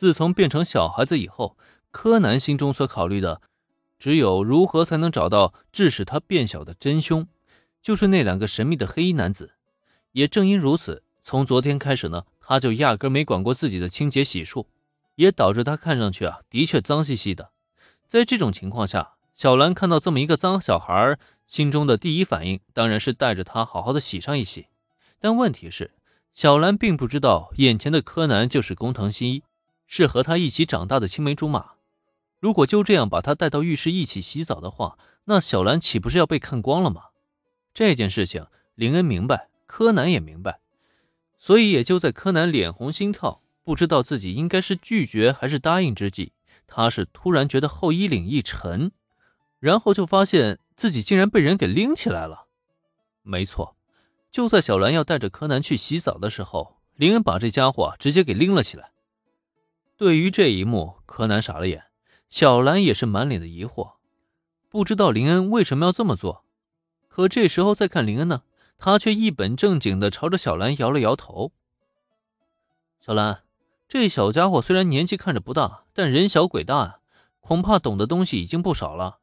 自从变成小孩子以后，柯南心中所考虑的，只有如何才能找到致使他变小的真凶，就是那两个神秘的黑衣男子。也正因如此，从昨天开始呢，他就压根没管过自己的清洁洗漱，也导致他看上去啊，的确脏兮兮的。在这种情况下，小兰看到这么一个脏小孩，心中的第一反应当然是带着他好好的洗上一洗。但问题是，小兰并不知道眼前的柯南就是工藤新一，是和他一起长大的青梅竹马。如果就这样把他带到浴室一起洗澡的话，那小兰岂不是要被看光了吗？这件事情，林恩明白。柯南也明白，所以也就在柯南脸红心跳，不知道自己应该是拒绝还是答应之际，他是突然觉得后衣领一沉，然后就发现自己竟然被人给拎起来了。没错，就在小兰要带着柯南去洗澡的时候，林恩把这家伙直接给拎了起来。对于这一幕，柯南傻了眼，小兰也是满脸的疑惑，不知道林恩为什么要这么做。可这时候再看林恩呢？他却一本正经地朝着小兰摇了摇头。小兰，这小家伙虽然年纪看着不大，但人小鬼大啊，恐怕懂的东西已经不少了。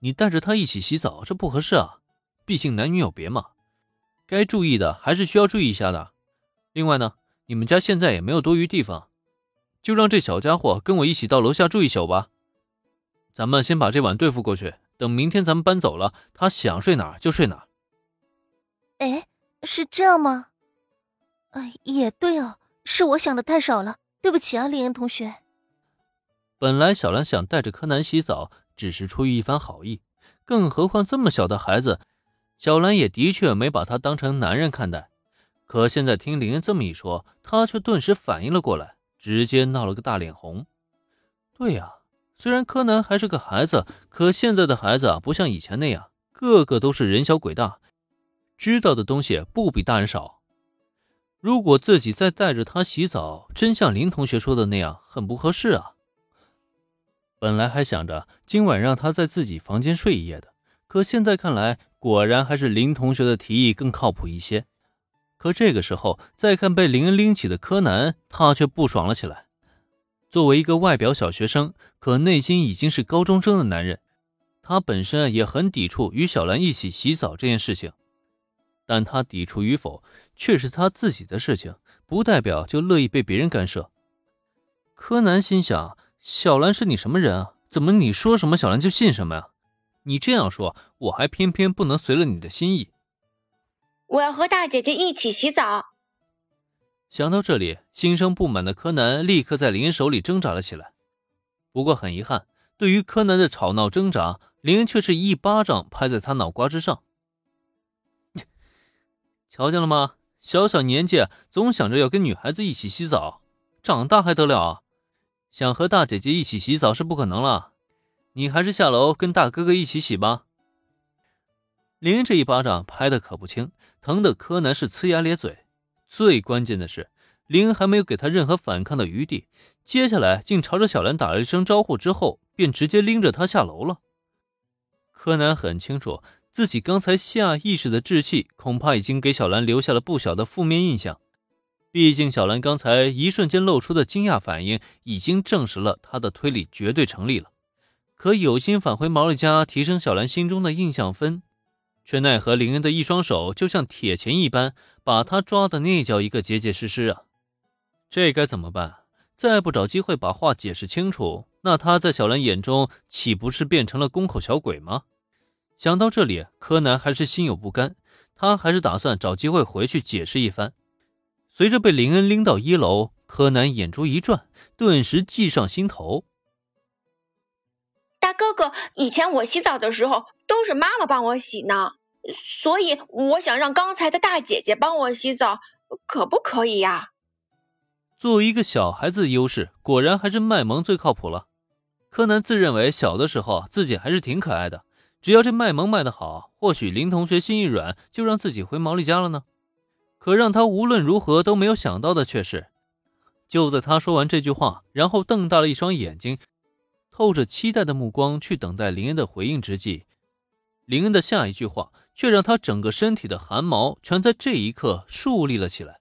你带着他一起洗澡，这不合适啊，毕竟男女有别嘛。该注意的还是需要注意一下的。另外呢，你们家现在也没有多余地方，就让这小家伙跟我一起到楼下住一宿吧。咱们先把这晚对付过去，等明天咱们搬走了，他想睡哪就睡哪。哎，是这样吗？哎，也对哦，是我想的太少了，对不起啊，林恩同学。本来小兰想带着柯南洗澡，只是出于一番好意，更何况这么小的孩子，小兰也的确没把他当成男人看待。可现在听林恩这么一说，他却顿时反应了过来，直接闹了个大脸红。对呀，虽然柯南还是个孩子，可现在的孩子啊，不像以前那样，个个都是人小鬼大。知道的东西不比大人少。如果自己再带着他洗澡，真像林同学说的那样，很不合适啊。本来还想着今晚让他在自己房间睡一夜的，可现在看来，果然还是林同学的提议更靠谱一些。可这个时候再看被林恩拎起的柯南，他却不爽了起来。作为一个外表小学生，可内心已经是高中生的男人，他本身也很抵触与小兰一起洗澡这件事情。但他抵触与否，却是他自己的事情，不代表就乐意被别人干涉。柯南心想：小兰是你什么人啊？怎么你说什么小兰就信什么呀？你这样说，我还偏偏不能随了你的心意。我要和大姐姐一起洗澡。想到这里，心生不满的柯南立刻在林手里挣扎了起来。不过很遗憾，对于柯南的吵闹挣扎，林却是一巴掌拍在他脑瓜之上。瞧见了吗？小小年纪总想着要跟女孩子一起洗澡，长大还得了？想和大姐姐一起洗澡是不可能了，你还是下楼跟大哥哥一起洗吧。林这一巴掌拍的可不轻，疼的柯南是呲牙咧嘴。最关键的是，林还没有给他任何反抗的余地，接下来竟朝着小兰打了一声招呼之后，便直接拎着他下楼了。柯南很清楚。自己刚才下意识的置气，恐怕已经给小兰留下了不小的负面印象。毕竟小兰刚才一瞬间露出的惊讶反应，已经证实了他的推理绝对成立了。可有心返回毛利家提升小兰心中的印象分，却奈何林恩的一双手就像铁钳一般，把他抓的那叫一个结结实实啊！这该怎么办？再不找机会把话解释清楚，那他在小兰眼中岂不是变成了宫口小鬼吗？想到这里，柯南还是心有不甘，他还是打算找机会回去解释一番。随着被林恩拎到一楼，柯南眼珠一转，顿时计上心头。哥哥，以前我洗澡的时候都是妈妈帮我洗呢，所以我想让刚才的大姐姐帮我洗澡，可不可以呀？作为一个小孩子的优势，果然还是卖萌最靠谱了。柯南自认为小的时候自己还是挺可爱的。只要这卖萌卖得好，或许林同学心一软，就让自己回毛利家了呢。可让他无论如何都没有想到的却是，就在他说完这句话，然后瞪大了一双眼睛，透着期待的目光去等待林恩的回应之际，林恩的下一句话却让他整个身体的汗毛全在这一刻竖立了起来。